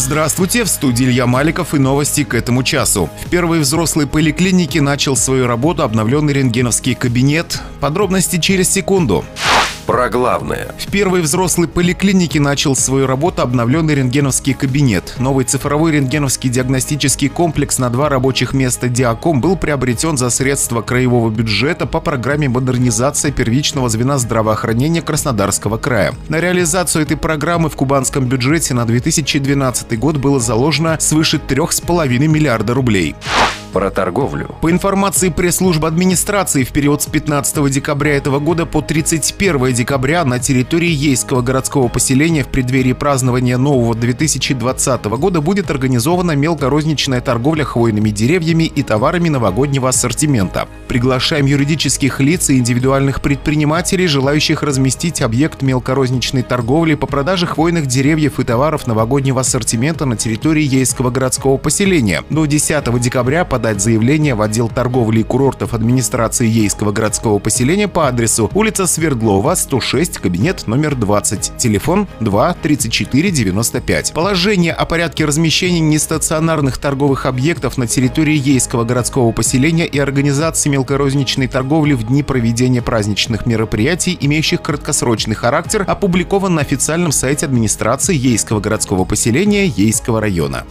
Здравствуйте, в студии Илья Маликов и новости к этому часу. В первой взрослой поликлинике начал свою работу обновленный рентгеновский кабинет. Подробности через секунду. Про главное. В первой взрослой поликлинике начал свою работу обновленный рентгеновский кабинет. Новый цифровой рентгеновский диагностический комплекс на два рабочих места «Диаком» был приобретен за средства краевого бюджета по программе модернизации первичного звена здравоохранения Краснодарского края. На реализацию этой программы в кубанском бюджете на 2012 год было заложено свыше 3,5 миллиарда рублей про торговлю. По информации пресс-службы администрации, в период с 15 декабря этого года по 31 декабря на территории Ейского городского поселения в преддверии празднования нового 2020 года будет организована мелкорозничная торговля хвойными деревьями и товарами новогоднего ассортимента. Приглашаем юридических лиц и индивидуальных предпринимателей, желающих разместить объект мелкорозничной торговли по продаже хвойных деревьев и товаров новогоднего ассортимента на территории Ейского городского поселения. До 10 декабря по подать заявление в отдел торговли и курортов администрации Ейского городского поселения по адресу улица Свердлова, 106, кабинет номер 20, телефон 2 34 95. Положение о порядке размещения нестационарных торговых объектов на территории Ейского городского поселения и организации мелкорозничной торговли в дни проведения праздничных мероприятий, имеющих краткосрочный характер, опубликован на официальном сайте администрации Ейского городского поселения Ейского района.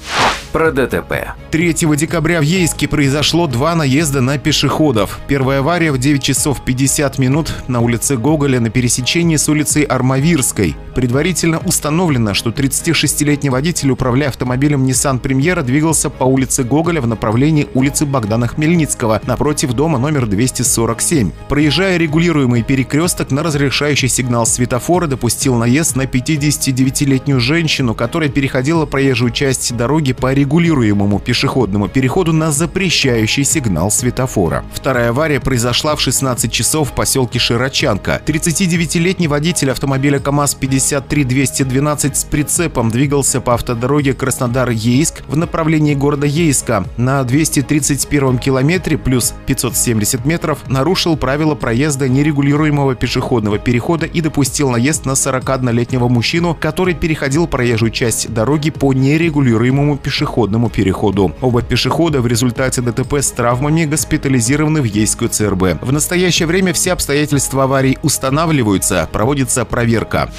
Про ДТП. 3 декабря в Ейске Минске произошло два наезда на пешеходов. Первая авария в 9 часов 50 минут на улице Гоголя на пересечении с улицей Армавирской. Предварительно установлено, что 36-летний водитель, управляя автомобилем Nissan Премьера, двигался по улице Гоголя в направлении улицы Богдана Хмельницкого, напротив дома номер 247. Проезжая регулируемый перекресток на разрешающий сигнал светофора, допустил наезд на 59-летнюю женщину, которая переходила проезжую часть дороги по регулируемому пешеходному переходу на запрещающий сигнал светофора. Вторая авария произошла в 16 часов в поселке Широчанка. 39-летний водитель автомобиля КАМАЗ-53-212 с прицепом двигался по автодороге Краснодар-Ейск в направлении города Ейска. На 231 километре плюс 570 метров нарушил правила проезда нерегулируемого пешеходного перехода и допустил наезд на 41-летнего мужчину, который переходил проезжую часть дороги по нерегулируемому пешеходному переходу. Оба пешехода в результате результате ДТП с травмами госпитализированы в Ейскую ЦРБ. В настоящее время все обстоятельства аварии устанавливаются, проводится проверка.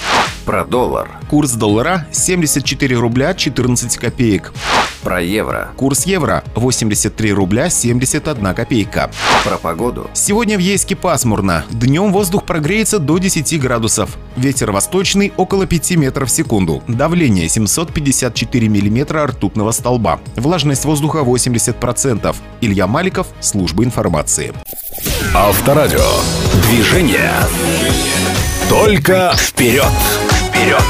Про доллар. Курс доллара 74 рубля 14 копеек. Про евро. Курс евро 83 рубля 71 копейка. Про погоду. Сегодня в Ейске пасмурно. Днем воздух прогреется до 10 градусов. Ветер восточный около 5 метров в секунду. Давление 754 миллиметра ртутного столба. Влажность воздуха 80%. Илья Маликов, служба информации. Авторадио. Движение. Только вперед. Вперед.